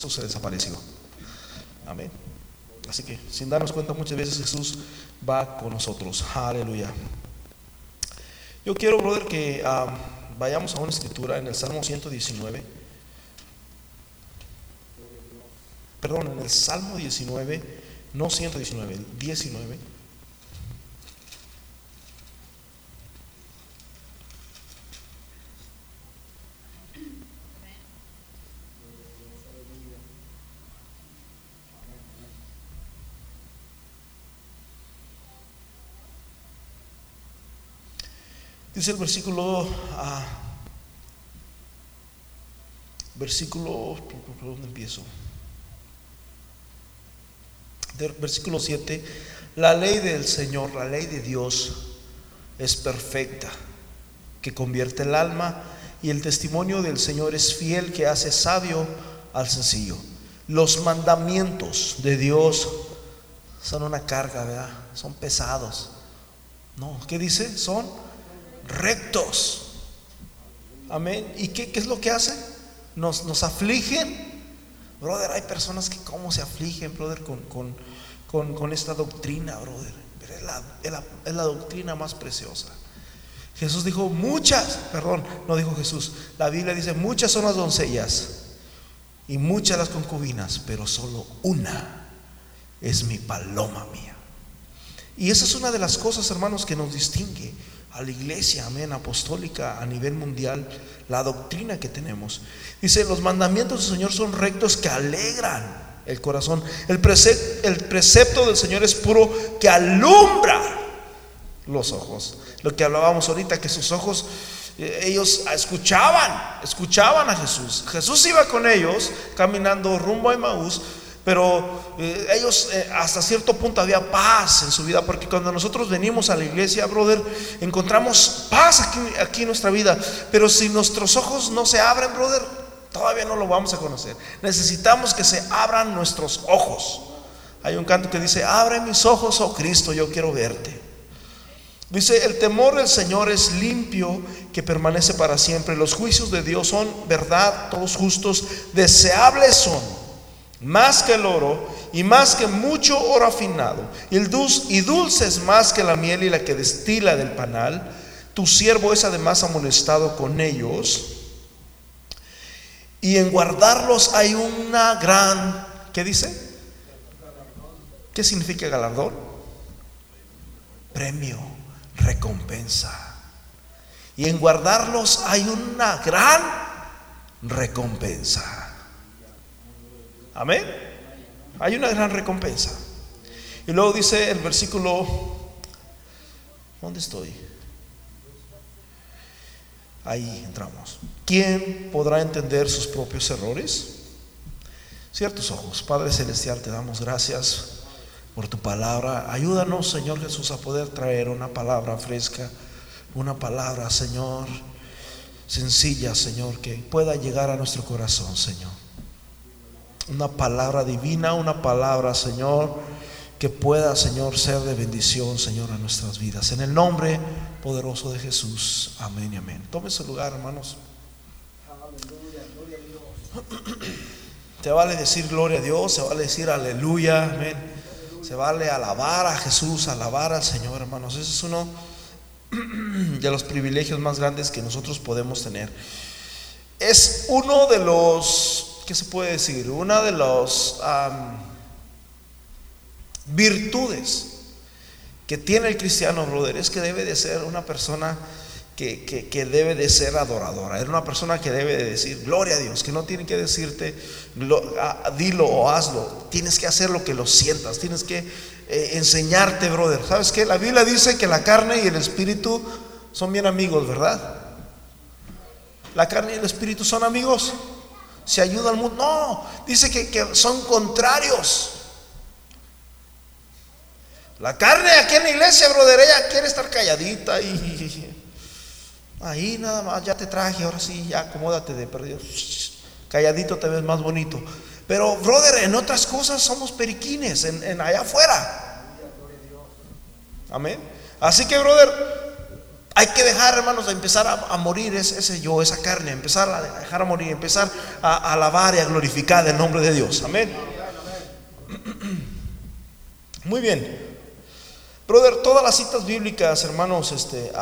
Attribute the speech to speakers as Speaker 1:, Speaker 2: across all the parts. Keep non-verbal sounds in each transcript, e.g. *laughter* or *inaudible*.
Speaker 1: Jesús se desapareció. Amén. Así que sin darnos cuenta muchas veces Jesús va con nosotros. Aleluya. Yo quiero, brother, que vayamos a una escritura en el Salmo 119. Perdón, en el Salmo 19, no 119, 19. Dice el versículo, ah, versículo, ¿por dónde empiezo? Versículo 7, la ley del Señor, la ley de Dios es perfecta, que convierte el alma, y el testimonio del Señor es fiel, que hace sabio al sencillo. Los mandamientos de Dios son una carga, ¿verdad? Son pesados. No, ¿qué dice? Son rectos. Amén. ¿Y qué, es lo que hacen? Nos, nos, afligen. Brother, hay personas que cómo se afligen, brother, con, con, esta doctrina, brother. Pero es la, es la doctrina más preciosa. Jesús dijo, muchas, perdón, no dijo Jesús. La Biblia dice, muchas son las doncellas y muchas las concubinas, pero solo una es mi paloma mía. Y esa es una de las cosas, hermanos, que nos distingue a la iglesia, amén, apostólica a nivel mundial, la doctrina que tenemos. Dice, los mandamientos del Señor son rectos que alegran el corazón. El precepto, el precepto del Señor es puro que alumbra los ojos. Lo que hablábamos ahorita, que sus ojos, eh, ellos escuchaban, escuchaban a Jesús. Jesús iba con ellos caminando rumbo a Emaús pero eh, ellos eh, hasta cierto punto había paz en su vida, porque cuando nosotros venimos a la iglesia, brother, encontramos paz aquí, aquí en nuestra vida. Pero si nuestros ojos no se abren, brother, todavía no lo vamos a conocer. Necesitamos que se abran nuestros ojos. Hay un canto que dice, abre mis ojos, oh Cristo, yo quiero verte. Dice, el temor del Señor es limpio, que permanece para siempre. Los juicios de Dios son verdad, todos justos, deseables son más que el oro y más que mucho oro afinado, y, dulce, y dulce es más que la miel y la que destila del panal. Tu siervo es además amonestado con ellos. Y en guardarlos hay una gran, ¿qué dice? ¿Qué significa galardón? Premio, recompensa. Y en guardarlos hay una gran recompensa. Amén. Hay una gran recompensa. Y luego dice el versículo, ¿dónde estoy? Ahí entramos. ¿Quién podrá entender sus propios errores? Ciertos ojos. Padre Celestial, te damos gracias por tu palabra. Ayúdanos, Señor Jesús, a poder traer una palabra fresca, una palabra, Señor, sencilla, Señor, que pueda llegar a nuestro corazón, Señor una palabra divina, una palabra, Señor, que pueda, Señor, ser de bendición, Señor, a nuestras vidas. En el nombre poderoso de Jesús. Amén y amén. Tome su lugar, hermanos. *clears throat* Se vale decir gloria a Dios, se vale decir aleluya, amén. Se vale alabar a Jesús, alabar al Señor, hermanos. Ese es uno *clears throat* de los privilegios más grandes que nosotros podemos tener. Es uno de los ¿qué se puede decir? Una de las virtudes que tiene el cristiano, brother, es que debe de ser una persona que, debe de ser adoradora. Es una persona que debe de decir, gloria a Dios, que no tiene que decirte, dilo o hazlo. Tienes que hacer lo que lo sientas, tienes que eh, enseñarte, brother. ¿Sabes qué? La Biblia dice que la carne y el espíritu son bien amigos, ¿verdad? La carne y el espíritu son amigos se ayuda al mundo. No, dice que, son contrarios. La carne aquí en la iglesia, brother, ella quiere estar calladita y *laughs* ahí nada más, ya te traje, ahora sí, ya acomódate de perdido. *laughs* Calladito te ves más bonito. Pero, brother, en otras cosas somos periquines, en, en allá afuera. Amén. Así que, brother, Hay que dejar, hermanos, a empezar a, morir ese, yo, esa carne, empezar a dejar a morir, empezar a, alabar y a glorificar el nombre de Dios. Amén. *clears throat* Muy bien. Brother, todas las citas bíblicas, hermanos, este,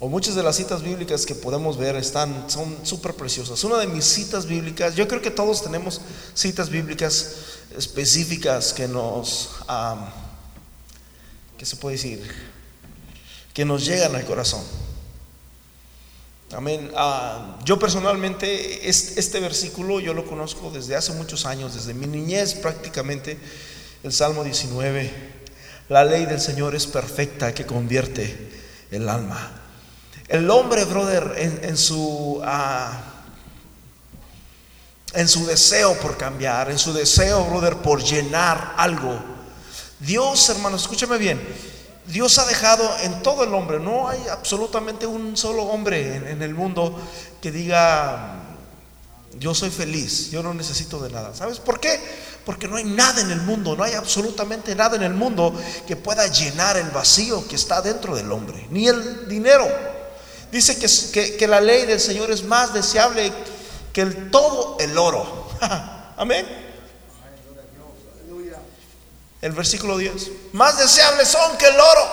Speaker 1: o muchas de las citas bíblicas que podemos ver están, son súper preciosas. Una de mis citas bíblicas, yo creo que todos tenemos citas bíblicas específicas que nos, ¿qué se puede decir? Que nos llegan al corazón. Amén. Ah, yo personalmente este, versículo yo lo conozco desde hace muchos años, desde mi niñez prácticamente, el Salmo 19. La ley del Señor es perfecta que convierte el alma. El hombre, brother, en, su ah, en su deseo por cambiar, en su deseo, brother, por llenar algo. Dios, hermano, escúchame bien. Dios ha dejado en todo el hombre, no hay absolutamente un solo hombre en, el mundo que diga, yo soy feliz, yo no necesito de nada. ¿Sabes por qué? Porque no hay nada en el mundo, no hay absolutamente nada en el mundo que pueda llenar el vacío que está dentro del hombre, ni el dinero. Dice que, que la ley del Señor es más deseable que el todo el oro. *laughs* Amén. El versículo 10. Más deseables son que el oro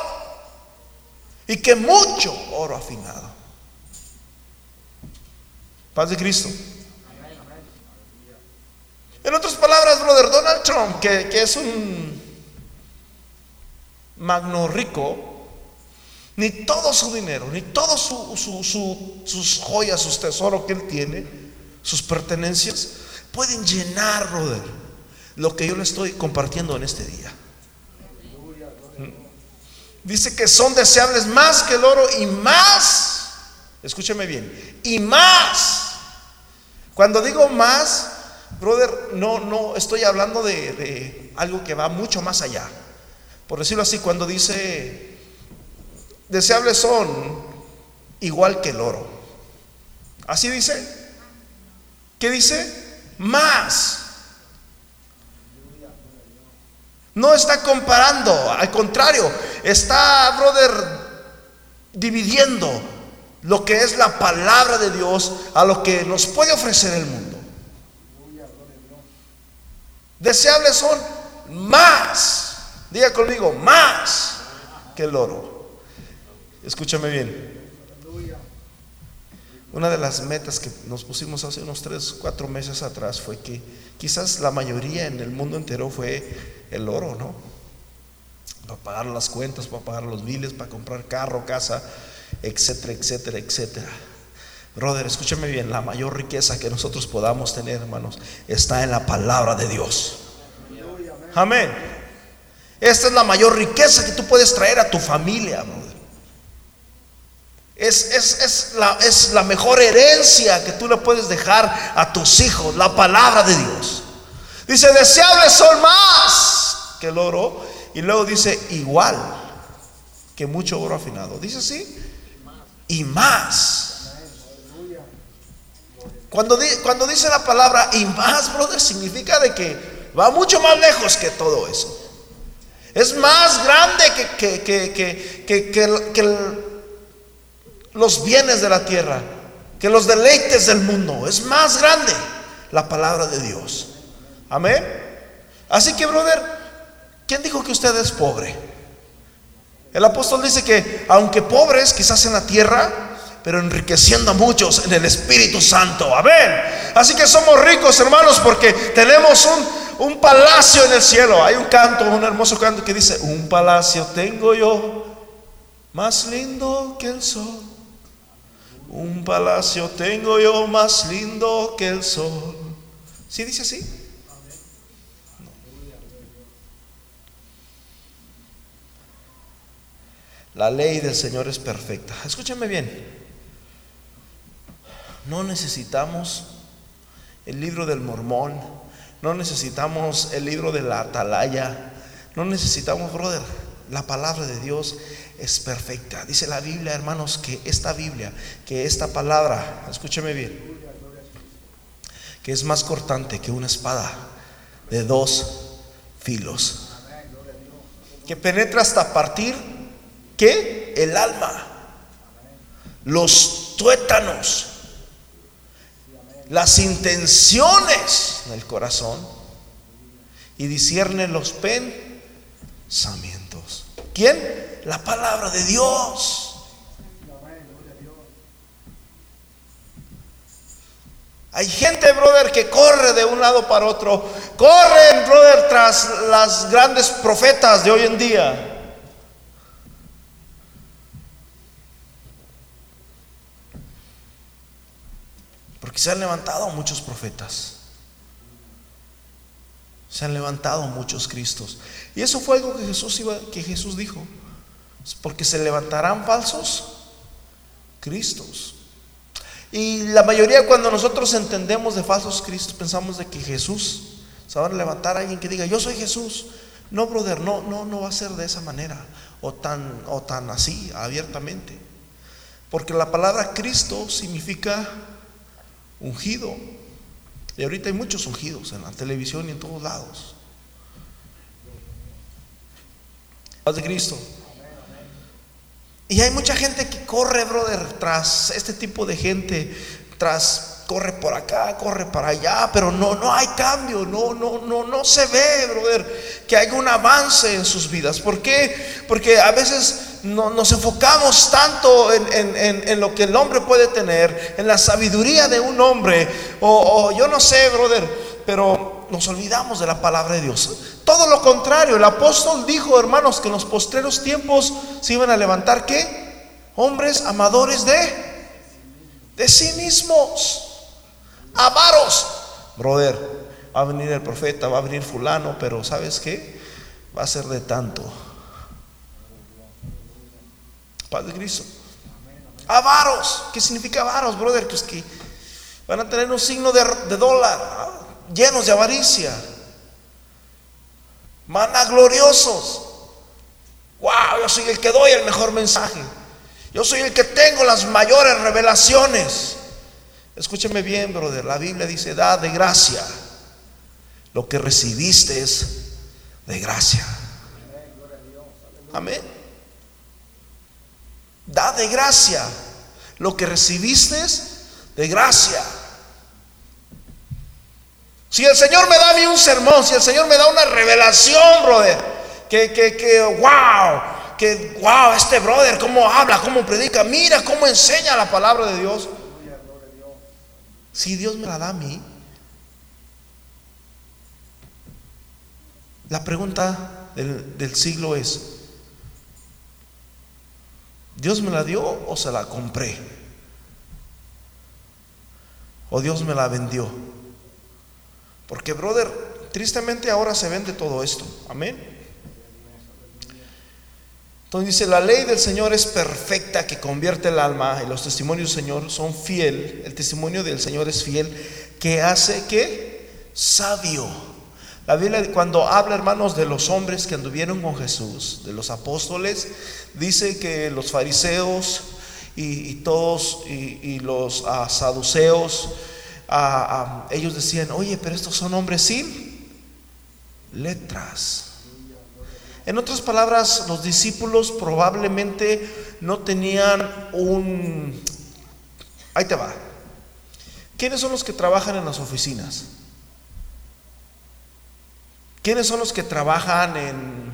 Speaker 1: y que mucho oro afinado. Paz de Cristo. En otras palabras, brother, Donald Trump, que, es un magno rico, ni todo su dinero, ni todo sus joyas, sus tesoros que él tiene, sus pertenencias, pueden llenar, brother, lo que yo le estoy compartiendo en este día. Dice que son deseables más que el oro y más, escúcheme bien, y más. Cuando digo más, brother, no, no estoy hablando de, de algo que va mucho más allá. Por decirlo así, cuando dice deseables son igual que el oro. Así dice. ¿Qué dice? Más. No está comparando, al contrario, está, brother, dividiendo lo que es la palabra de Dios a lo que nos puede ofrecer el mundo. Deseables son más, diga conmigo, más que el oro. Escúchame bien. Una de las metas que nos pusimos hace unos 3, 4 meses atrás fue que quizás la mayoría en el mundo entero fue el oro, ¿no? Para pagar las cuentas, para pagar los biles, para comprar carro, casa, etcétera, etcétera, etcétera. Brother, escúchame bien, la mayor riqueza que nosotros podamos tener, hermanos, está en la palabra de Dios. Amén. Esta es la mayor riqueza que tú puedes traer a tu familia, brother. Es, es, la, es la mejor herencia que tú le puedes dejar a tus hijos, la palabra de Dios. Dice, deseables son más que el oro. Y luego dice, igual que mucho oro afinado. Dice así. Y más. Cuando, cuando dice la palabra y más, brother, significa de que va mucho más lejos que todo eso. Es más grande que, que, que los bienes de la tierra, que los deleites del mundo. Es más grande la palabra de Dios. Amén. Así que, brother, ¿quién dijo que usted es pobre? El apóstol dice que aunque pobres quizás en la tierra, pero enriqueciendo a muchos en el Espíritu Santo. Amén. Así que somos ricos, hermanos, porque tenemos un, un palacio en el cielo. Hay un canto, un hermoso canto que dice, un palacio tengo yo, más lindo que el sol. Un palacio tengo yo, más lindo que el sol. ¿Sí dice así? La ley del Señor es perfecta. Escúchame bien. No necesitamos el libro del mormón. No necesitamos el libro de la atalaya. No necesitamos, brother. La palabra de Dios es perfecta. Dice la Biblia, hermanos, que esta Biblia, que esta palabra, escúchame bien, que es más cortante que una espada de dos filos, que penetra hasta partir El alma, los tuétanos, las intenciones del corazón y discierne los pensamientos. ¿Quién? La palabra de Dios. Hay gente, brother, que corre de un lado para otro. Corren, brother, tras las grandes profetas de hoy en día. Porque se han levantado muchos profetas. Se han levantado muchos Cristos. Y eso fue algo que Jesús iba, que Jesús dijo. Porque se levantarán falsos Cristos. Y la mayoría cuando nosotros entendemos de falsos cristos pensamos de que Jesús se va a levantar a alguien que diga, "Yo soy Jesús." No, brother, no no no va a ser de esa manera o tan o tan así abiertamente. Porque la palabra Cristo significa ungido. Y ahorita hay muchos ungidos en la televisión y en todos lados. Paz de Cristo. Y hay mucha gente que corre, brother, tras este tipo de gente, tras corre por acá, corre para allá, pero no, no hay cambio, no, no, no, no se ve, brother, que haya un avance en sus vidas. ¿Por qué? Porque a veces no, nos enfocamos tanto en, lo que el hombre puede tener, en la sabiduría de un hombre, o, o yo no sé, brother, pero nos olvidamos de la palabra de Dios. Todo lo contrario, el apóstol dijo, hermanos, que en los postreros tiempos se iban a levantar qué? Hombres amadores de de sí mismos, avaros. Brother, va a venir el profeta, va a venir fulano, pero ¿sabes qué? Va a ser de tanto. Padre Cristo. Avaros, ¿qué significa avaros, brother? Pues que van a tener un signo de, de dólar, llenos de avaricia gloriosos Wow, yo soy el que doy el mejor mensaje. Yo soy el que tengo las mayores revelaciones. Escúcheme bien, brother. La Biblia dice, da de gracia. Lo que recibiste es de gracia. Amén. Da de gracia. Lo que recibiste de gracia. Si el Señor me da a mí un sermón, si el Señor me da una revelación, brother, que, que, que, wow, que, wow, este brother, cómo habla, cómo predica, mira cómo enseña la palabra de Dios. Si Dios me la da a mí, la pregunta del, del siglo es, ¿Dios me la dio o se la compré? ¿O Dios me la vendió? Porque, brother, tristemente ahora se vende todo esto. Amén. Entonces dice, la ley del Señor es perfecta que convierte el alma y los testimonios del Señor son fiel. El testimonio del Señor es fiel que hace que sabio. La Biblia cuando habla, hermanos, de los hombres que anduvieron con Jesús, de los apóstoles, dice que los fariseos y, todos y, los ah, saduceos, ellos decían, oye, pero estos son hombres sin letras. En otras palabras, los discípulos probablemente no tenían un... Ahí te va. ¿Quiénes son los que trabajan en las oficinas? ¿Quiénes son los que trabajan en,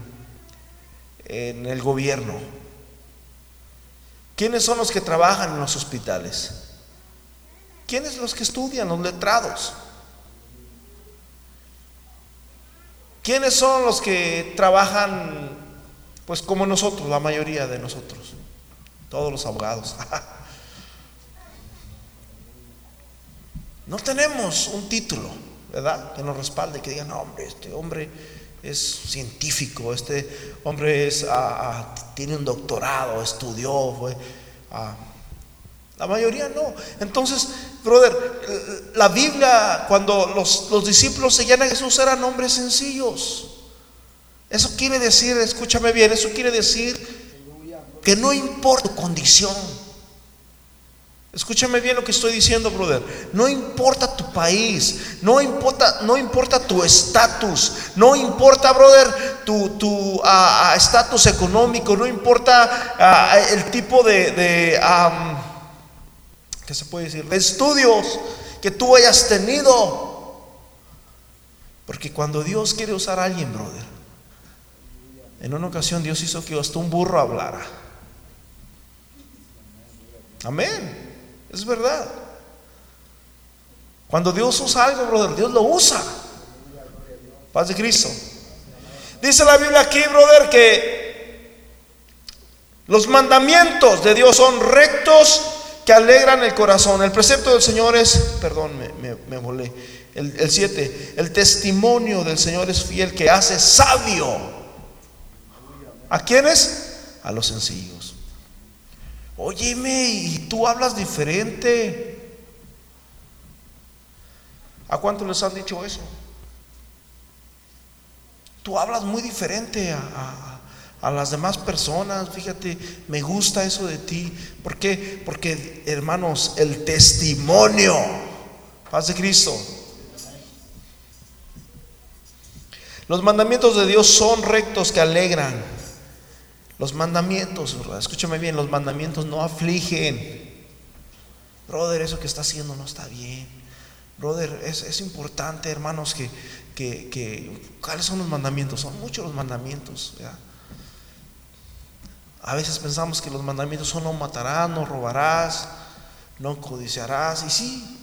Speaker 1: en el gobierno? ¿Quiénes son los que trabajan en los hospitales? ¿Quiénes los que estudian? Los letrados. ¿Quiénes son los que trabajan, pues como nosotros, la mayoría de nosotros? Todos los abogados. *laughs* No tenemos un título, ¿verdad? Que nos respalde, que diga, no, hombre, este hombre es científico, este hombre es, ah, ah, tiene un doctorado, estudió, fue, ah, la mayoría no. Entonces, brother, la Biblia, cuando los, discípulos seguían a Jesús, eran hombres sencillos. Eso quiere decir, escúchame bien, eso quiere decir que no importa tu condición. Escúchame bien lo que estoy diciendo, brother. No importa tu país, no importa, no importa tu estatus, no importa, brother, tu estatus económico, no importa el tipo de, de ¿qué se puede decir? De estudios que tú hayas tenido. Porque cuando Dios quiere usar a alguien, brother, en una ocasión Dios hizo que hasta un burro hablara. Amén. Es verdad. Cuando Dios usa algo, brother, Dios lo usa. Paz de Cristo. Dice la Biblia aquí, brother, que los mandamientos de Dios son rectos que alegran el corazón. El precepto del Señor es, perdón, me, volé. El 7, el, el testimonio del Señor es fiel que hace sabio. ¿A quiénes? A los sencillos. Óyeme, y tú hablas diferente. ¿A cuántos les han dicho eso? Tú hablas muy diferente a, las demás personas. Fíjate, me gusta eso de ti. ¿Por qué? Porque, hermanos, el testimonio, paz de Cristo. Los mandamientos de Dios son rectos que alegran. Los mandamientos, escúchame bien, los mandamientos no afligen. Brother, eso que está haciendo no está bien. Brother, es, importante, hermanos, que, que, ¿cuáles son los mandamientos? Son muchos los mandamientos. A veces pensamos que los mandamientos son no matarás, no robarás, no codiciarás, y sí,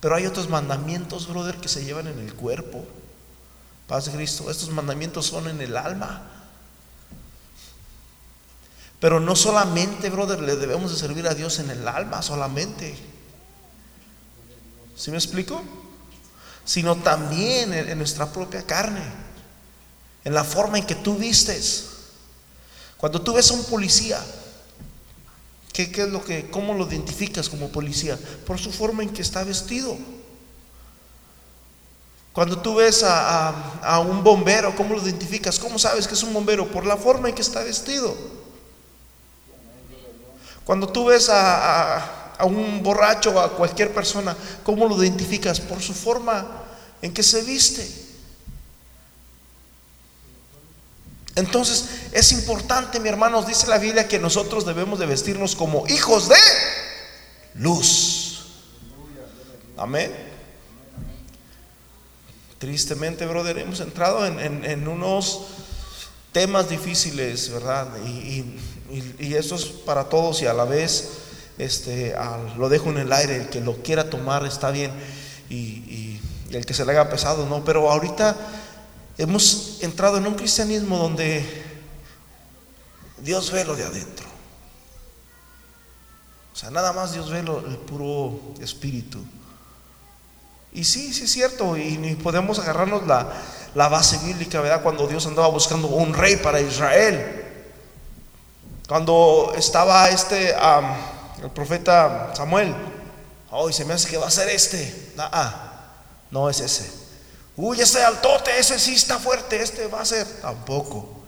Speaker 1: pero hay otros mandamientos, brother, que se llevan en el cuerpo. Paz de Cristo, estos mandamientos son en el alma. Pero no solamente, brother, le debemos de servir a Dios en el alma solamente. ¿Sí me explico? Sino también en, nuestra propia carne, en la forma en que tú vistes. Cuando tú ves a un policía, ¿qué, es lo que, cómo lo identificas como policía? Por su forma en que está vestido. Cuando tú ves a, a un bombero, ¿cómo lo identificas? ¿Cómo sabes que es un bombero? Por la forma en que está vestido. Cuando tú ves a, un borracho o a cualquier persona, ¿cómo lo identificas? Por su forma en que se viste. Entonces es importante, mi hermanos, dice la Biblia que nosotros debemos de vestirnos como hijos de luz. Amén. Tristemente, brother, hemos entrado en, unos temas difíciles, ¿verdad? y, esto es para todos y a la vez este, lo dejo en el aire, el que lo quiera tomar está bien y, el que se le haga pesado, no, pero ahorita hemos entrado en un cristianismo donde Dios ve lo de adentro. O sea, nada más Dios ve lo, el puro espíritu. Y sí, sí es cierto, y podemos agarrarnos la, la base bíblica, ¿verdad? Cuando Dios andaba buscando un rey para Israel. Cuando estaba este, el profeta Samuel, hoy se me hace que va a ser este. no es ese. Uy, ese altote, ese sí está fuerte, este va a ser. Tampoco.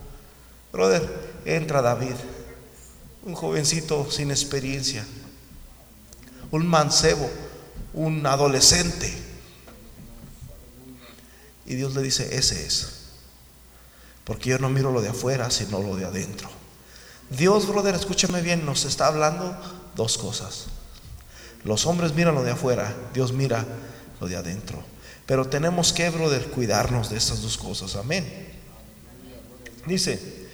Speaker 1: Brother, entra David, un jovencito sin experiencia, un mancebo, un adolescente. Y Dios le dice, ese es. Porque yo no miro lo de afuera, sino lo de adentro. Dios, brother, escúchame bien, nos está hablando dos cosas. Los hombres miran lo de afuera, Dios mira lo de adentro. Pero tenemos que, brother, cuidarnos de estas dos cosas. Amén. Dice,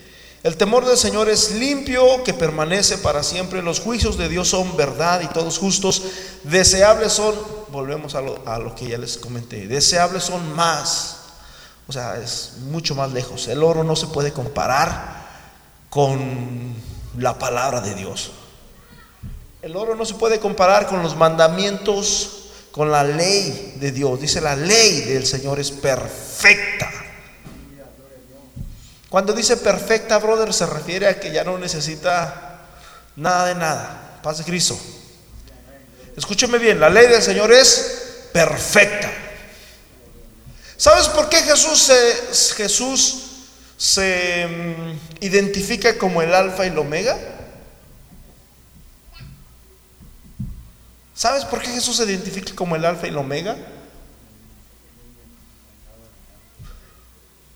Speaker 1: el temor del Señor es limpio, que permanece para siempre. Los juicios de Dios son verdad y todos justos. Deseables son, volvemos a lo, a lo que ya les comenté, deseables son más. O sea, es mucho más lejos. El oro no se puede comparar con la palabra de Dios. El oro no se puede comparar con los mandamientos, con la ley de Dios. Dice la ley del Señor es perfecta. Cuando dice perfecta, brother, se refiere a que ya no necesita nada de nada. Paz de Cristo. Escúcheme bien, la ley del Señor es perfecta. ¿Sabes por qué Jesús, Jesús se mm, identifica como el alfa y el omega? ¿Sabes por qué Jesús se identifica como el alfa y el omega?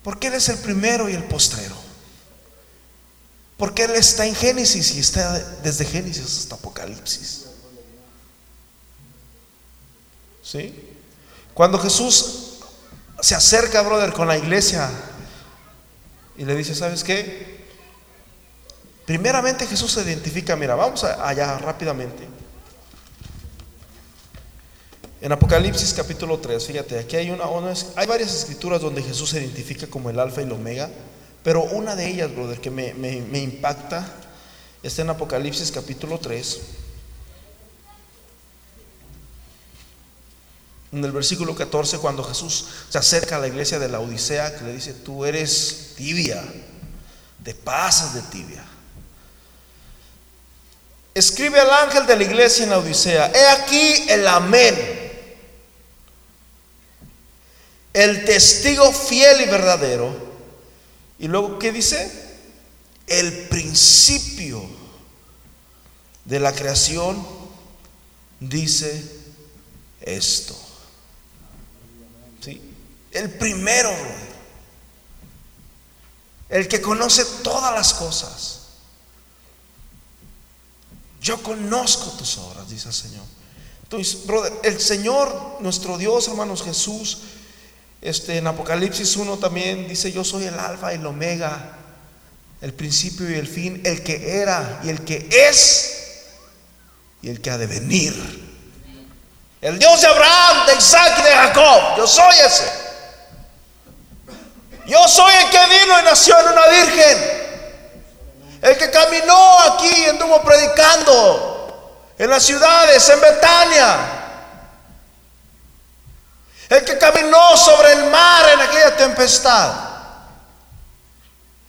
Speaker 1: Porque Él es el primero y el postrero. Porque Él está en Génesis y está desde Génesis hasta Apocalipsis. ¿Sí? Cuando Jesús se acerca, brother, con la iglesia y le dice, ¿sabes qué? Primeramente Jesús se identifica, mira, vamos allá rápidamente. En Apocalipsis capítulo 3, fíjate, aquí hay, una, hay varias escrituras donde Jesús se identifica como el alfa y el omega, pero una de ellas, brother, que me, me impacta, está en Apocalipsis capítulo 3. En el versículo 14, cuando Jesús se acerca a la iglesia de la Odisea, que le dice, tú eres tibia, te pasas de tibia. Escribe al ángel de la iglesia en la Odisea, he aquí el amén el testigo fiel y verdadero. Y luego, ¿qué dice? El principio de la creación dice esto. El primero, el que conoce todas las cosas. Yo conozco tus obras, dice el Señor. Entonces, el Señor, nuestro Dios, hermanos Jesús, este, en Apocalipsis 1 también dice, yo soy el alfa y el omega, el principio y el fin, el que era y el que es y el que ha de venir. El Dios de Abraham, de Isaac y de Jacob, yo soy ese. Yo soy el que vino y nació en una virgen. El que caminó aquí y anduvo predicando en las ciudades, en Betania, el que caminó sobre el mar en aquella tempestad,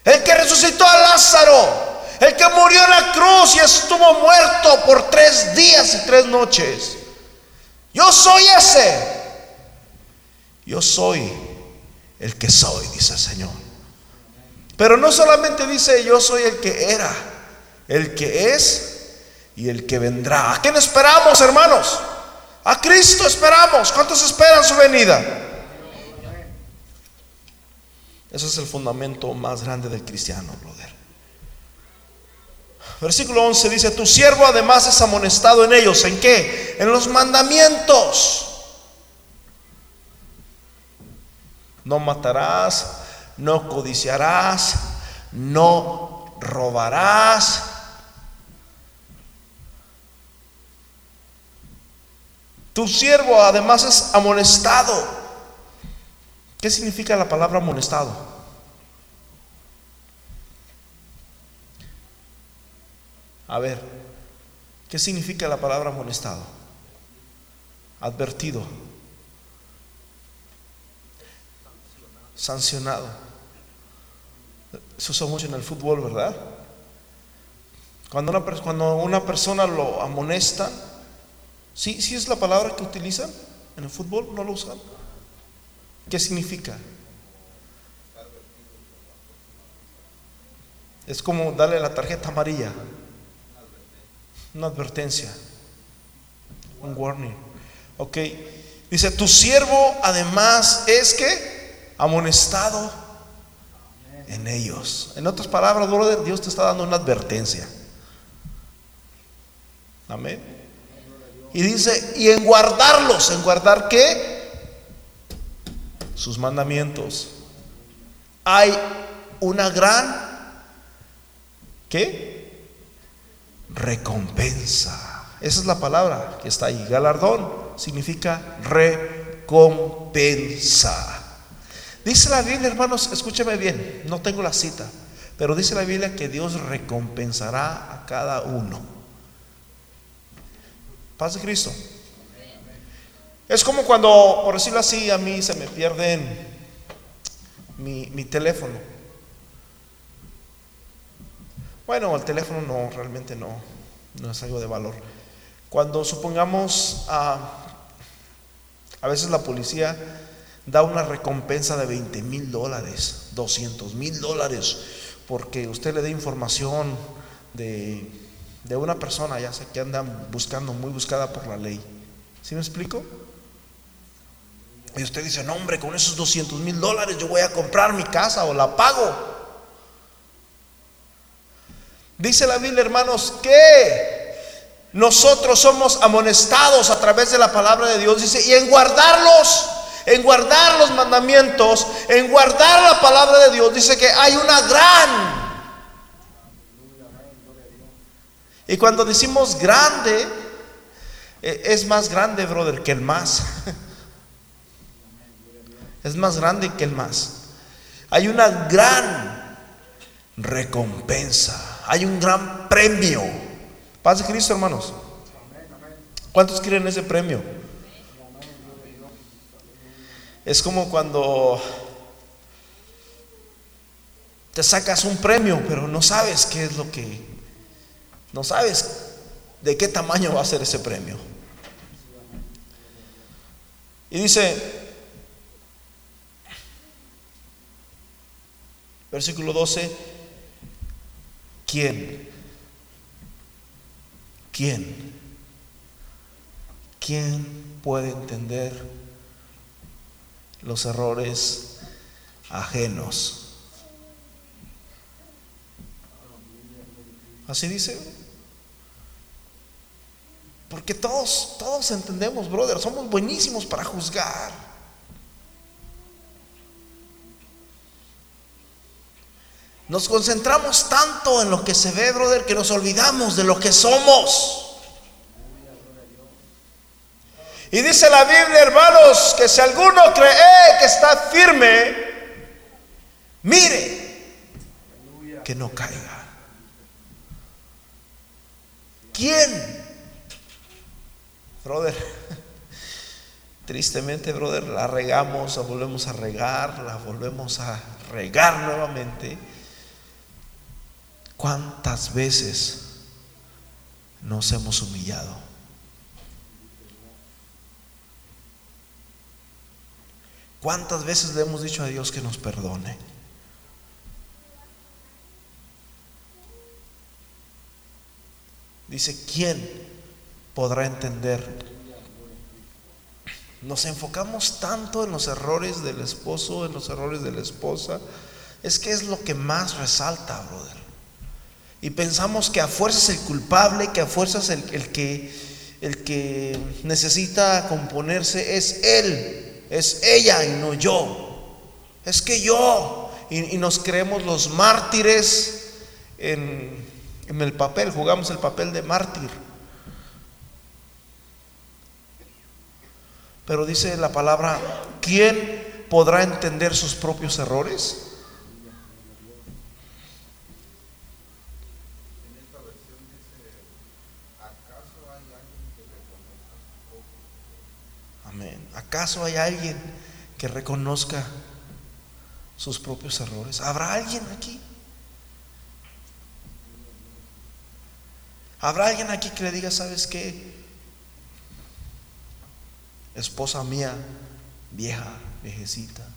Speaker 1: el que resucitó a Lázaro, el que murió en la cruz y estuvo muerto por tres días y tres noches. Yo soy ese. Yo soy el que soy, dice el Señor. Pero no solamente dice yo soy el que era, el que es y el que vendrá. ¿A quién esperamos, hermanos? A Cristo esperamos. ¿Cuántos esperan su venida? Ese es el fundamento más grande del cristiano. Versículo 11 dice, tu siervo además es amonestado en ellos. ¿En qué? En los mandamientos. No matarás, no codiciarás, no robarás Tu siervo además es amonestado. ¿Qué significa la palabra amonestado? A ver, ¿qué significa la palabra amonestado? Advertido. Sancionado. Eso usa mucho en el fútbol, ¿verdad? Cuando una, cuando una persona lo amonesta, ¿Sí, ¿Sí es la palabra que utilizan en el fútbol? ¿No lo usan? ¿Qué significa? Es como darle la tarjeta amarilla, una advertencia, un warning. Ok, dice, tu siervo además es que amonestado en ellos. En otras palabras, Dios te está dando una advertencia. Amén. Y dice, y en guardarlos, ¿en guardar qué? Sus mandamientos. Hay una gran, ¿qué? Recompensa. Esa es la palabra que está ahí. Galardón significa recompensa. Dice la Biblia, hermanos, escúcheme bien, no tengo la cita, pero dice la Biblia que Dios recompensará a cada uno Paz de Cristo. Es como cuando, por decirlo así, a mí se me pierde mi, mi teléfono. Bueno, el teléfono no, realmente no, no es algo de valor. Cuando supongamos, a a veces la policía da una recompensa de 20 mil dólares, 200 mil dólares, porque usted le dé información de de una persona, ya sé que andan buscando, muy buscada por la ley. ¿Sí me explico? Y usted dice, no hombre, con esos 200 mil dólares yo voy a comprar mi casa o la pago. Dice la Biblia, hermanos, que nosotros somos amonestados a través de la palabra de Dios. Dice, y en guardarlos, en guardar los mandamientos, en guardar la palabra de Dios, dice que hay una gran. Y cuando decimos grande, e, es más grande, brother, que el más. *laughs* Es más grande que el más. Hay una gran recompensa. Hay un gran premio. Paz de Cristo, hermanos. ¿Cuántos quieren ese premio? Es como cuando te sacas un premio, pero no sabes qué es lo que, no sabes de qué tamaño va a ser ese premio. Y dice, versículo 12, ¿quién? ¿Quién? ¿Quién puede entender los errores ajenos? Así dice. Porque todos, todos entendemos, brother, somos buenísimos para juzgar. Nos concentramos tanto en lo que se ve, brother, que nos olvidamos de lo que somos. Y dice la Biblia, hermanos, que si alguno cree que está firme, mire que no caiga. ¿Quién? Brother, *laughs* tristemente, brother, la regamos, la volvemos a regar, la volvemos a regar nuevamente. ¿Cuántas veces nos hemos humillado? ¿Cuántas veces le hemos dicho a Dios que nos perdone? Dice, ¿quién podrá entender? Nos enfocamos tanto en los errores del esposo, en los errores de la esposa. Es que es lo que más resalta, brother. Y pensamos que a fuerzas el culpable, que a fuerzas el, el que, el que necesita componerse es él es ella y no yo. Es que yo. Y, nos creemos los mártires en, en el papel, jugamos el papel de mártir. Pero dice la palabra, ¿quién podrá entender sus propios errores? ¿Acaso hay alguien que reconozca sus propios errores? ¿Habrá alguien aquí? ¿Habrá alguien aquí que le diga, sabes qué? Esposa mía, vieja, viejecita.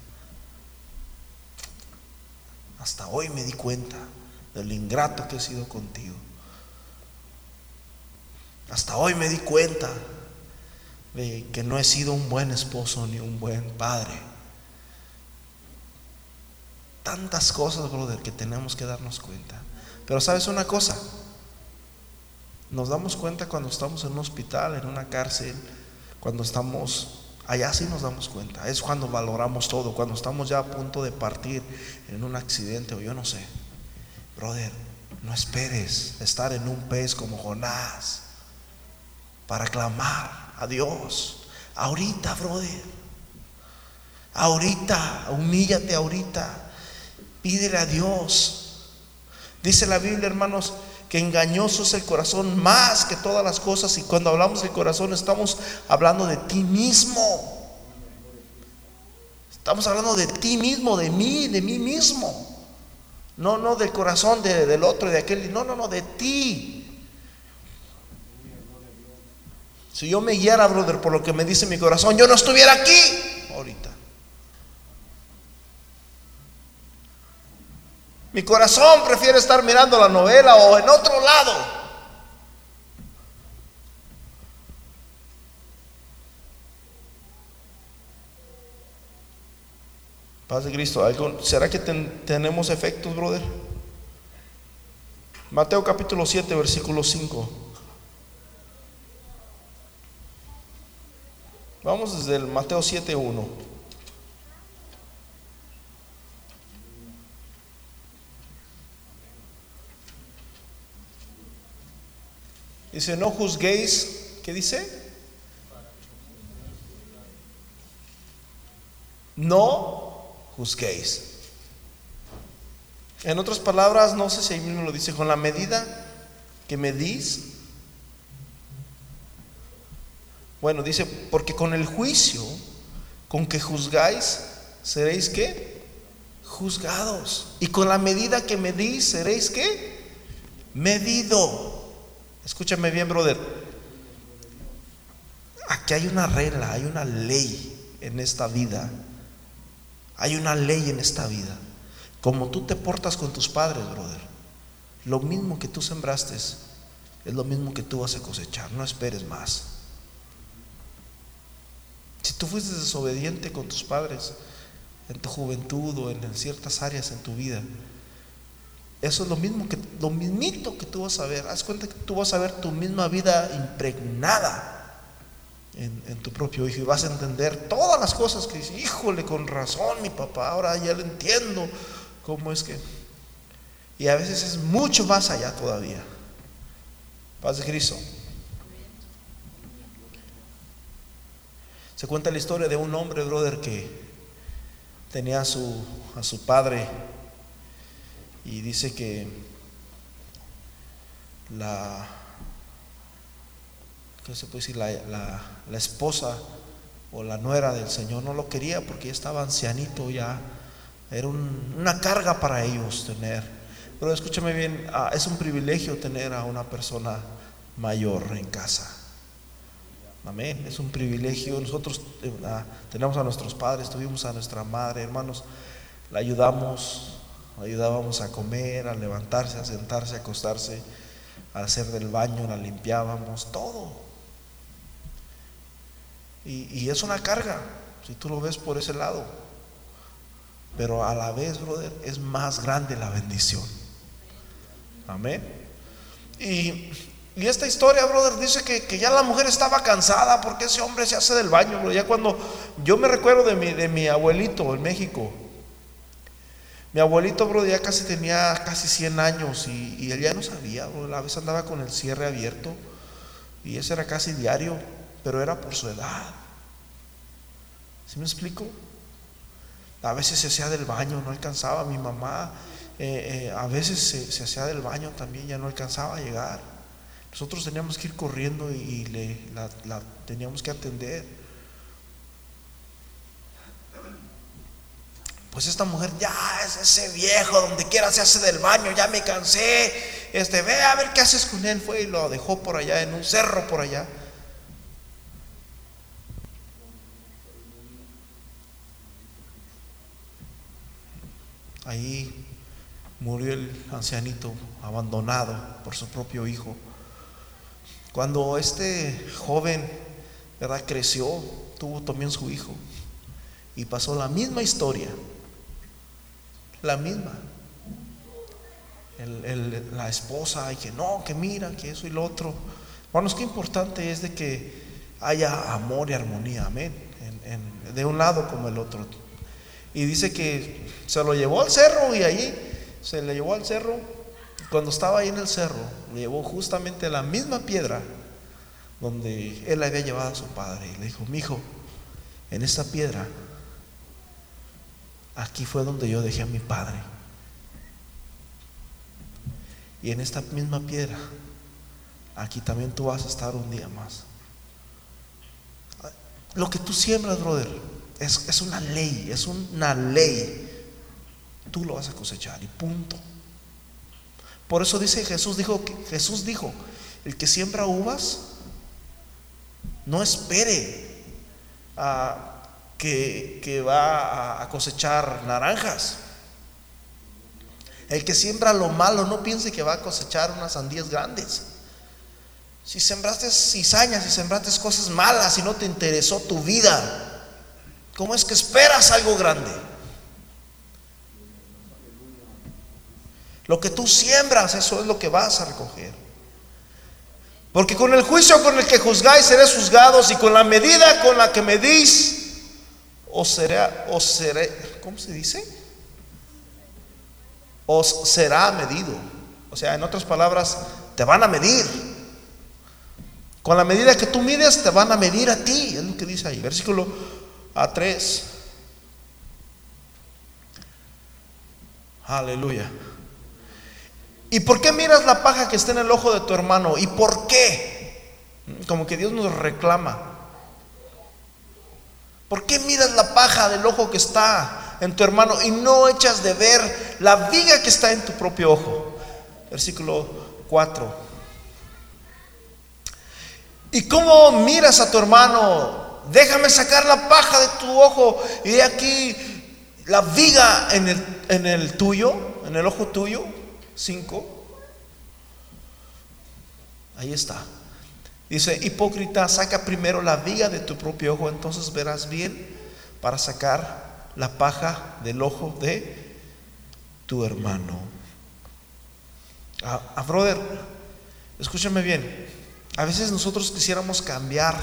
Speaker 1: Hasta hoy me di cuenta del ingrato que he sido contigo. Hasta hoy me di cuenta que no he sido un buen esposo ni un buen padre. Tantas cosas, brother, que tenemos que darnos cuenta. Pero sabes una cosa, nos damos cuenta cuando estamos en un hospital, en una cárcel, cuando estamos allá sí nos damos cuenta. Es cuando valoramos todo, cuando estamos ya a punto de partir en un accidente o yo no sé. Brother, no esperes estar en un pez como Jonás para clamar a Dios. Ahorita, brother. Ahorita, humíllate ahorita. Pídele a Dios. Dice la Biblia, hermanos, que engañoso es el corazón más que todas las cosas. Y cuando hablamos del corazón, estamos hablando de ti mismo. Estamos hablando de ti mismo, de mí, de mí mismo. No, no del corazón del otro, de aquel. No, no, no, de ti. Si yo me guiara, brother, por lo que me dice mi corazón, yo no estuviera aquí ahorita. Mi corazón prefiere estar mirando la novela o en otro lado. Paz de Cristo, ¿será que tenemos efectos, brother? Mateo capítulo 7, versículo 5. Vamos desde el Mateo 7, 1. Dice, no juzguéis, ¿qué dice? No juzguéis. En otras palabras, no sé si ahí mismo lo dice, con la medida que medís. Bueno, dice, porque con el juicio con que juzgáis, seréis qué? Juzgados. Y con la medida que medís, seréis qué? Medido. Escúchame bien, brother. Aquí hay una regla, hay una ley en esta vida. Hay una ley en esta vida. Como tú te portas con tus padres, brother. Lo mismo que tú sembraste es lo mismo que tú vas a cosechar. No esperes más. Si tú fuiste desobediente con tus padres en tu juventud o en ciertas áreas en tu vida, eso es lo mismo que lo mismito que tú vas a ver. Haz cuenta que tú vas a ver tu misma vida impregnada en, en, tu propio hijo y vas a entender todas las cosas que dice, híjole, con razón mi papá, ahora ya lo entiendo cómo es que... Y a veces es mucho más allá todavía. Paz de Cristo. Se cuenta la historia de un hombre, brother, que tenía a su, a su padre y dice que la, ¿qué se puede decir? La, la, esposa o la nuera del Señor no lo quería porque ya estaba ancianito ya. Era una carga para ellos tener. Pero escúchame bien, ah, es un privilegio tener a una persona mayor en casa. Amén, es un privilegio. Nosotros eh, ah, tenemos a nuestros padres, tuvimos a nuestra madre, hermanos, la ayudamos, ayudábamos a comer, a levantarse, a sentarse, a acostarse, a hacer del baño, la limpiábamos, todo. Y, es una carga, si tú lo ves por ese lado. Pero a la vez, brother, es más grande la bendición. Amén. Y, esta historia, brother, dice que, ya la mujer estaba cansada porque ese hombre se hace del baño. Ya cuando yo me recuerdo de mi, de mi abuelito en México, mi abuelito, bro, ya casi tenía casi 100 años y, él ya no sabía, bro. A veces andaba con el cierre abierto y ese era casi diario, pero era por su edad. ¿Sí me explico? A veces se hacía del baño, no alcanzaba. Mi mamá eh, eh, a veces se, hacía del baño también, ya no alcanzaba a llegar. Nosotros teníamos que ir corriendo y, le, la teníamos que atender. Pues esta mujer ya es ese viejo, donde quiera se hace del baño, ya me cansé. Este, ve a ver qué haces con él. Fue y lo dejó por allá, en un cerro por allá. Ahí murió el ancianito abandonado por su propio hijo. Cuando este joven, ¿verdad? Creció, tuvo también su hijo y pasó la misma historia la misma. la esposa y que no, que mira, que eso y lo otro. Hermanos, qué importante es de que haya amor y armonía, amén, de un lado como el otro. Y dice que se lo llevó al cerro y ahí se le llevó al cerro. Cuando estaba ahí en el cerro, le llevó justamente la misma piedra donde él había llevado a su padre. Y le dijo, mi hijo, en esta piedra Aquí fue donde yo dejé a mi padre. Y en esta misma piedra, aquí también tú vas a estar un día más. Lo que tú siembras, brother, es, es una ley, es una ley. Tú lo vas a cosechar y punto. Por eso dice Jesús dijo que Jesús dijo, el que siembra uvas no espere a que, va a cosechar naranjas. El que siembra lo malo no piense que va a cosechar unas sandías grandes. Si sembraste cizañas, si sembraste cosas malas y no te interesó tu vida, ¿cómo es que esperas algo grande? Lo que tú siembras, eso es lo que vas a recoger. Porque con el juicio con el que juzgáis seréis juzgados y con la medida con la que medís os será, os seré, ¿cómo se dice? Os será medido. O sea, en otras palabras, te van a medir. Con la medida que tú mides, te van a medir a ti. Es lo que dice ahí. Versículo a 3. Aleluya. ¿Y por qué miras la paja que está en el ojo de tu hermano? ¿Y por qué? Como que Dios nos reclama. ¿Por qué miras la paja del ojo que está en tu hermano y no echas de ver la viga que está en tu propio ojo? Versículo 4. ¿Y cómo miras a tu hermano? Déjame sacar la paja de tu ojo y de aquí la viga en el, en el tuyo, en el ojo tuyo. 5. Ahí está. Dice, hipócrita, saca primero la viga de tu propio ojo, entonces verás bien para sacar la paja del ojo de tu hermano. A, a brother, escúchame bien. A veces nosotros quisiéramos cambiar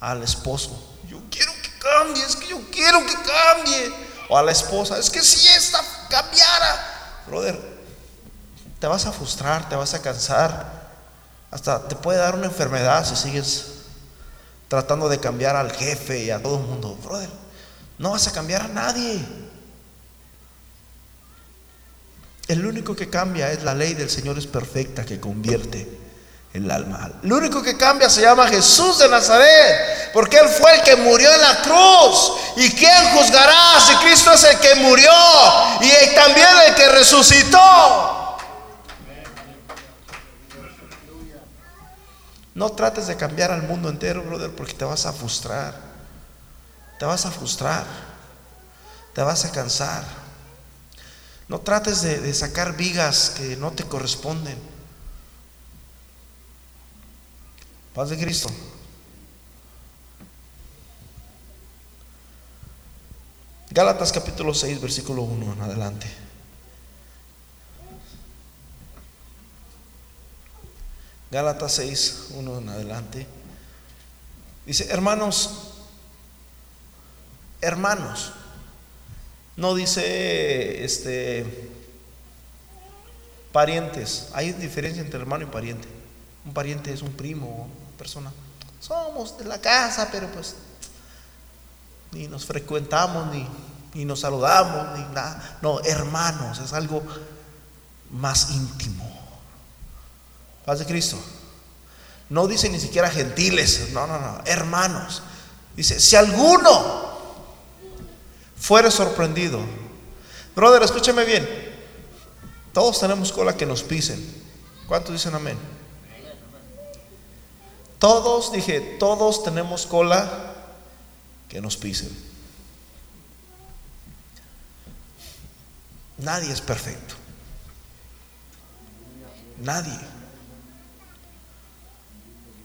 Speaker 1: al esposo. Yo quiero que cambie, es que yo quiero que cambie. O a la esposa, es que si esta cambiara, brother, te vas a frustrar, te vas a cansar, hasta te puede dar una enfermedad si sigues tratando de cambiar al jefe y a todo el mundo. Brother, no vas a cambiar a nadie. El único que cambia es la ley del Señor es perfecta que convierte el alma. El único que cambia se llama Jesús de Nazaret, porque Él fue el que murió en la cruz. ¿Y quién juzgará si Cristo es el que murió y también el que resucitó? No trates de cambiar al mundo entero, brother, porque te vas a frustrar. Te vas a frustrar. Te vas a cansar. No trates de, sacar vigas que no te corresponden. Paz de Cristo. Gálatas capítulo 6, versículo 1 en adelante. Gálatas 6, 1 en adelante. Dice, hermanos, hermanos. No dice este parientes. Hay diferencia entre hermano y pariente. Un pariente es un primo, persona. Somos de la casa, pero pues ni nos frecuentamos, ni, ni nos saludamos, ni nada. No, hermanos, es algo más íntimo. Paz de Cristo. No dice ni siquiera gentiles, no, no, no, hermanos. Dice, si alguno fuere sorprendido, brother, escúcheme bien, todos tenemos cola que nos pisen. ¿Cuántos dicen amén? Todos, dije, todos tenemos cola que nos pisen. Nadie es perfecto. Nadie.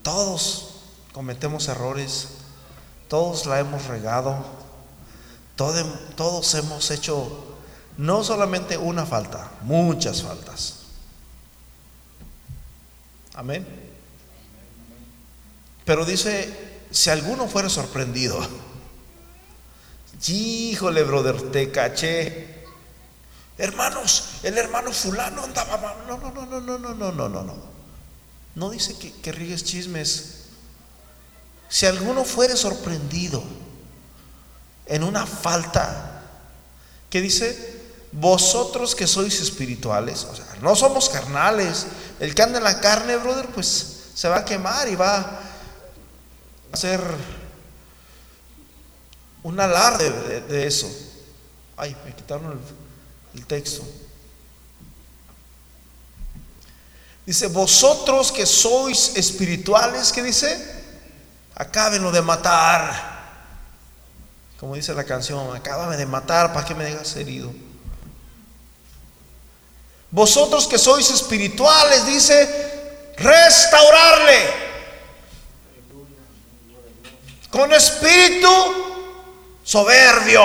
Speaker 1: Todos cometemos errores, todos la hemos regado, todos hemos hecho no solamente una falta, muchas faltas. Amén. Pero dice, si alguno fuera sorprendido, híjole, brother, te caché. Hermanos, el hermano fulano andaba, no, no, no, no, no, no, no, no, no, no. Dice que, que chismes. Si alguno fuere sorprendido en una falta, que dice, vosotros que sois espirituales, o sea, no somos carnales, el que anda en la carne, brother, pues se va a quemar y va a hacer un alarde de, eso. Ay, me quitaron el texto. Dice, vosotros que sois espirituales, ¿qué dice? Acábenlo de matar. Como dice la canción, acábame de matar para que me dejas herido. Vosotros que sois espirituales, dice, restaurarle. Con espíritu soberbio.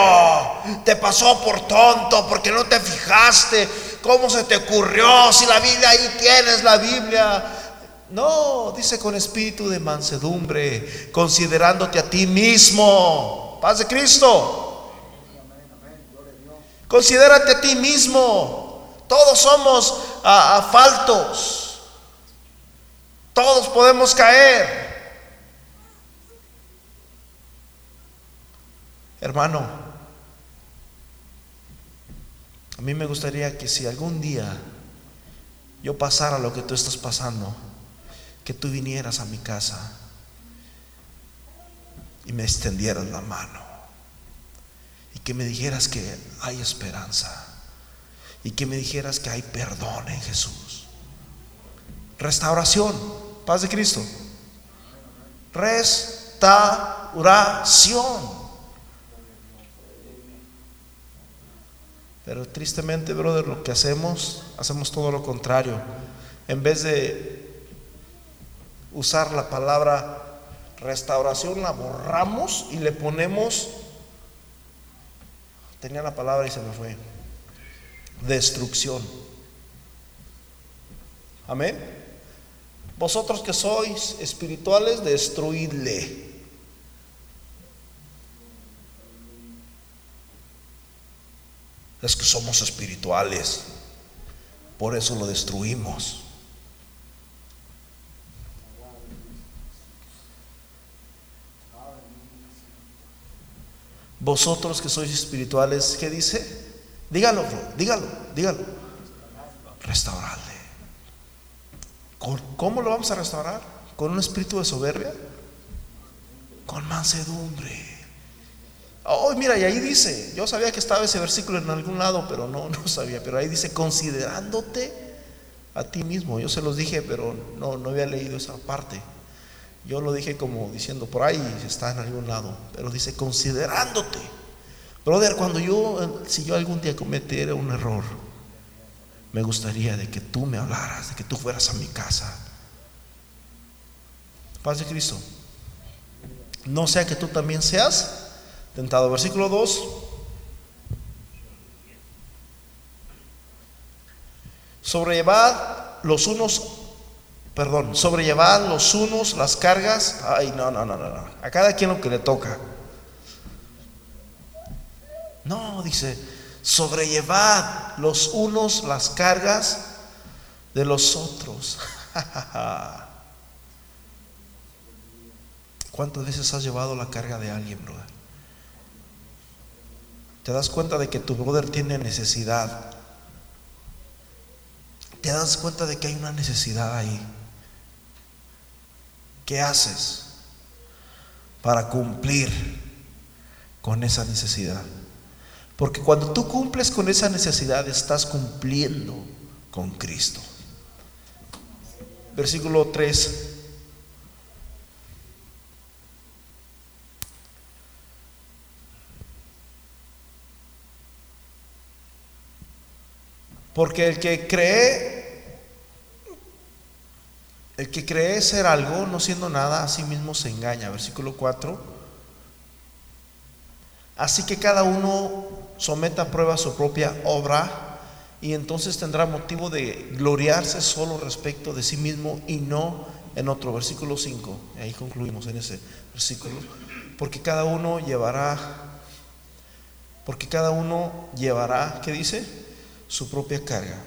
Speaker 1: Te pasó por tonto porque no te fijaste ¿cómo se te ocurrió? Si la Biblia ahí tienes la Biblia. No, dice con espíritu de mansedumbre, considerándote a ti mismo. Paz de Cristo. Considérate a ti mismo. Todos somos a, faltos. Todos podemos caer. Hermano, a mí me gustaría que si algún día yo pasara lo que tú estás pasando, que tú vinieras a mi casa y me extendieras la mano y que me dijeras que hay esperanza y que me dijeras que hay perdón en Jesús. Restauración, paz de Cristo. Restauración. Pero tristemente, brother, lo que hacemos, hacemos todo lo contrario. En vez de usar la palabra restauración, la borramos y le ponemos, tenía la palabra y se me fue, destrucción. Amén. Vosotros que sois espirituales, destruidle. Es que somos espirituales. Por eso lo destruimos. Vosotros que sois espirituales, ¿qué dice? Dígalo, dígalo, dígalo. Restaurarle. ¿Cómo lo vamos a restaurar? ¿Con un espíritu de soberbia? Con mansedumbre. Oh, mira, y ahí dice, yo sabía que estaba ese versículo en algún lado, pero no, no *laughs* sabía, pero ahí dice, considerándote a ti mismo. Yo se los dije, pero no, no había leído esa parte. Yo lo dije como diciendo, por ahí está en algún lado, pero dice, considerándote. Brother, cuando yo, si yo algún día cometiera un error, me gustaría de que tú me hablaras, de que tú fueras a mi casa. Paz de Cristo. No sea que tú también seas tentado. Versículo 2. Sobrellevad los unos, perdón, sobrellevad los unos las cargas. Ay, no, no, no, no, A cada quien lo que le toca. No, dice, sobrellevad los unos las cargas de los otros. *laughs* ¿Cuántas veces has llevado la carga de alguien, brother? Te das cuenta de que tu brother tiene necesidad. Te das cuenta de que hay una necesidad ahí. ¿Qué haces para cumplir con esa necesidad? Porque cuando tú cumples con esa necesidad, estás cumpliendo con Cristo. Versículo 3. Porque el que cree, el que cree ser algo, no siendo nada, a sí mismo se engaña. Versículo 4. Así que cada uno someta a prueba su propia obra y entonces tendrá motivo de gloriarse solo respecto de sí mismo y no en otro. Versículo 5. Ahí concluimos en ese versículo. Porque cada uno llevará, porque cada uno llevará, ¿qué dice? Su propia carga.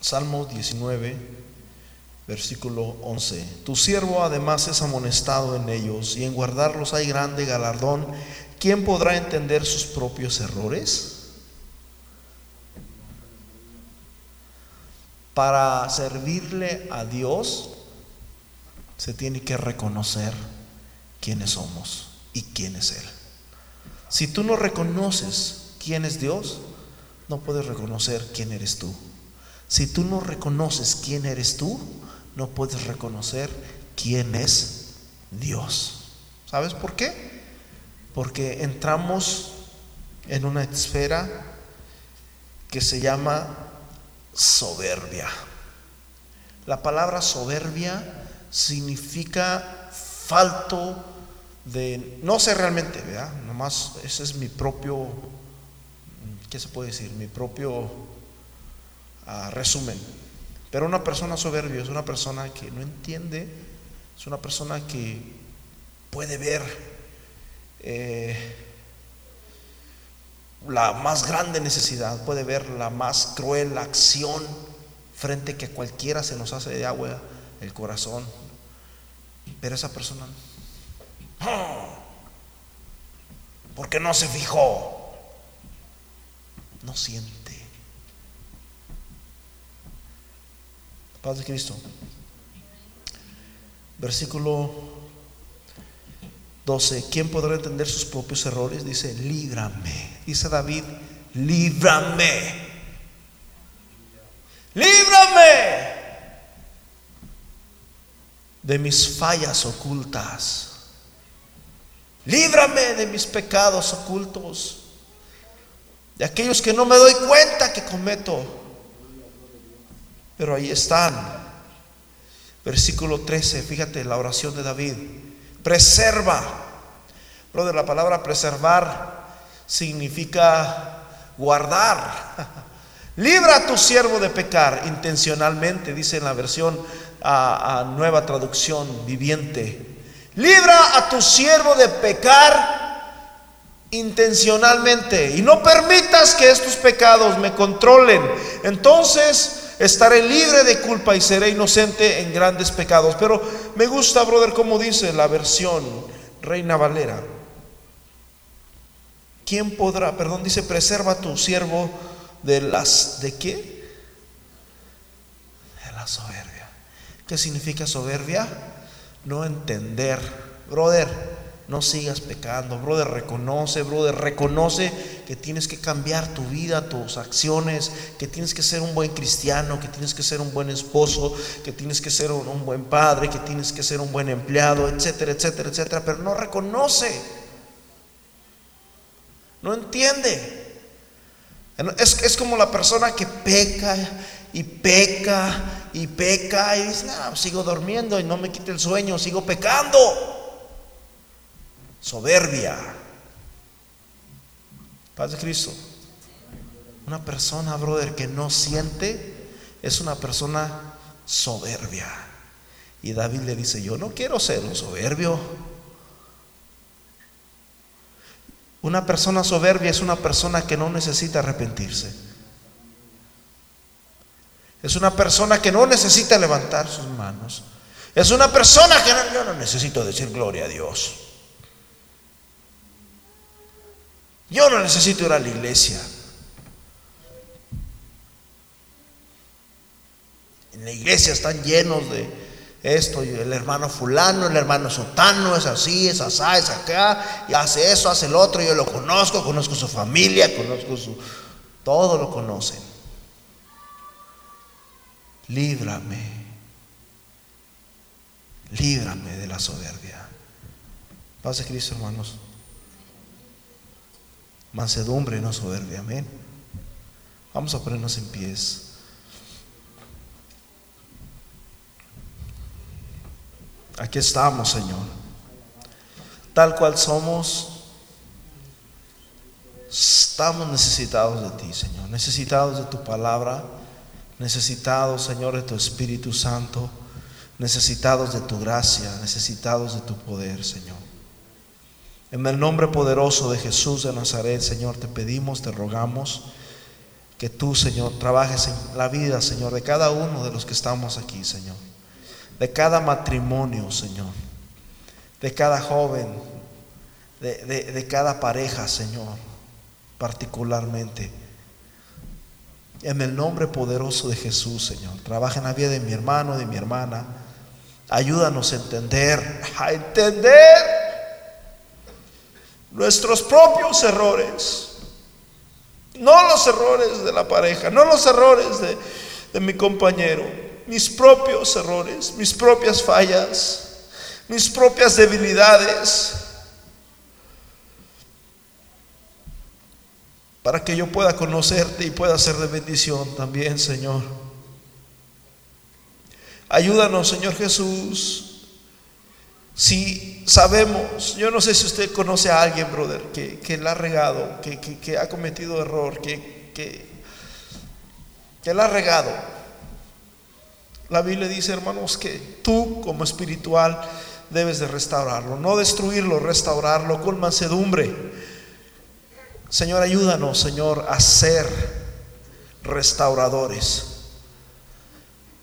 Speaker 1: Salmo 19, versículo 11. Tu siervo además es amonestado en ellos y en guardarlos hay grande galardón. ¿Quién podrá entender sus propios errores? Para servirle a Dios se tiene que reconocer quiénes somos y quién es Él. Si tú no reconoces quién es Dios, no puedes reconocer quién eres tú. Si tú no reconoces quién eres tú, no puedes reconocer quién es Dios. ¿Sabes por qué? Porque entramos en una esfera que se llama soberbia. La palabra soberbia significa falto de, no sé realmente, ¿verdad? Nomás ese es mi propio ¿qué se puede decir? Mi propio ah, resumen. Pero una persona soberbia es una persona que no entiende, es una persona que puede ver eh, la más grande necesidad, puede ver la más cruel acción frente que cualquiera se nos hace de agua el corazón. Pero esa persona, porque no se fijó, no siente. Paz de Cristo. Versículo 12. ¿Quién podrá entender sus propios errores? Dice, líbrame. Dice David, líbrame. Líbrame de mis fallas ocultas. Líbrame de mis pecados ocultos. De aquellos que no me doy cuenta que cometo. Pero ahí están. Versículo 13, fíjate la oración de David. Preserva. Brother, la palabra preservar significa guardar. *laughs* Libra a tu siervo de pecar intencionalmente, dice en la versión a nueva traducción viviente. Libra a tu siervo de pecar intencionalmente y no permitas que estos pecados me controlen. Entonces estaré libre de culpa y seré inocente en grandes pecados. Pero me gusta, brother, como dice la versión Reina Valera. ¿Quién podrá, perdón, dice, preserva a tu siervo de las, ¿de qué? De la soberbia. ¿Qué significa soberbia? No entender, brother no sigas pecando, brother, reconoce, brother, reconoce que tienes que cambiar tu vida, tus acciones, que tienes que ser un buen cristiano, que tienes que ser un buen esposo, que tienes que ser un, buen padre, que tienes que ser un buen empleado, etcétera, etcétera, etcétera, pero no reconoce, no entiende. Es, es como la persona que peca y peca y peca y dice, no, sigo durmiendo y no me quite el sueño, sigo pecando soberbia. Paz de Cristo. Una persona, brother, que no siente es una persona soberbia. Y David le dice, yo no quiero ser un soberbio. Una persona soberbia es una persona que no necesita arrepentirse. Es una persona que no necesita levantar sus manos. Es una persona que no, yo no necesito decir gloria a Dios. Yo no necesito ir a la iglesia. En la iglesia están llenos de esto, el hermano fulano, el hermano sotano, es así, es asá, es acá, y hace eso, hace el otro, yo lo conozco, conozco su familia, conozco su... Todo lo conocen. Líbrame, líbrame de la soberbia. Paz de Cristo, hermanos mansedumbre, no soberbia. Amén. Vamos a ponernos en pies. Aquí estamos, Señor. Tal cual somos, estamos necesitados de ti, Señor. Necesitados de tu palabra. Necesitados, Señor, de tu Espíritu Santo. Necesitados de tu gracia. Necesitados de tu poder, Señor. En el nombre poderoso de Jesús de Nazaret, Señor, te pedimos, te rogamos que tú, Señor, trabajes en la vida, Señor, de cada uno de los que estamos aquí, Señor. De cada matrimonio, Señor. De cada joven, de, cada pareja, Señor, particularmente. En el nombre poderoso de Jesús, Señor. Trabaja en la vida de mi hermano, de mi hermana. Ayúdanos a entender, a entender nuestros propios errores. No los errores de la pareja, no los errores de, de mi compañero, mis propios errores, mis propias fallas, mis propias debilidades, para que yo pueda conocerte y pueda ser de bendición también, Señor. Ayúdanos, Señor Jesús, Si sabemos, yo no sé si usted conoce a alguien, brother, que, que la ha regado, que, que, ha cometido error, que, que, que la ha regado. La Biblia dice, hermanos, que tú como espiritual debes de restaurarlo, no destruirlo, restaurarlo con mansedumbre. Señor, ayúdanos, Señor, a ser restauradores.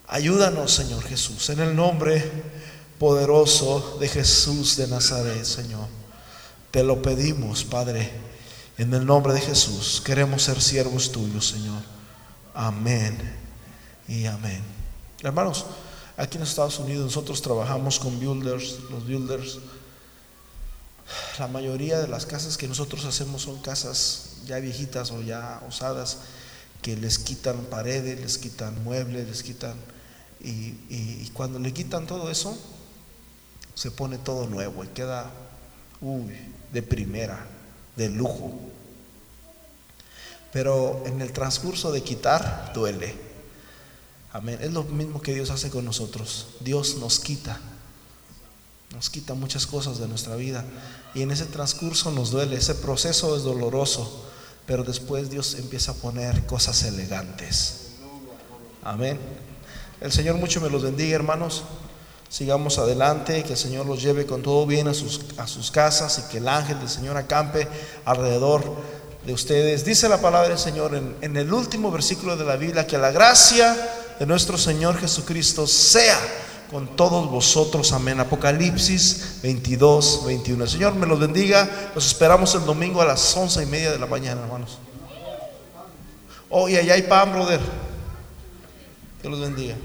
Speaker 1: Ayúdanos, Señor Jesús, en el nombre poderoso de Jesús de Nazaret, Señor. Te lo pedimos, Padre, en el nombre de Jesús. Queremos ser siervos tuyos, Señor. Amén y amén. Hermanos, aquí en Estados Unidos nosotros trabajamos con builders, los builders. La mayoría de las casas que nosotros hacemos son casas ya viejitas o ya usadas que les quitan paredes, les quitan muebles, les quitan... Y, y cuando le quitan todo eso, se pone todo nuevo y queda uy, de primera, de lujo. Pero en el transcurso de quitar, duele. Amén. Es lo mismo que Dios hace con nosotros. Dios nos quita. Nos quita muchas cosas de nuestra vida. Y en ese transcurso nos duele. Ese proceso es doloroso. Pero después Dios empieza a poner cosas elegantes. Amén. El Señor mucho me los bendiga, hermanos. Sigamos adelante, que el Señor los lleve con todo bien a sus, a sus casas y que el ángel del Señor acampe alrededor de ustedes. Dice la palabra del Señor en, en el último versículo de la Biblia, que la gracia de nuestro Señor Jesucristo sea con todos vosotros. Amén. Apocalipsis 22, 21. El Señor me los bendiga. Los esperamos el domingo a las once y media de la mañana, hermanos. Oh, y allá hay pan, brother. Que los bendiga.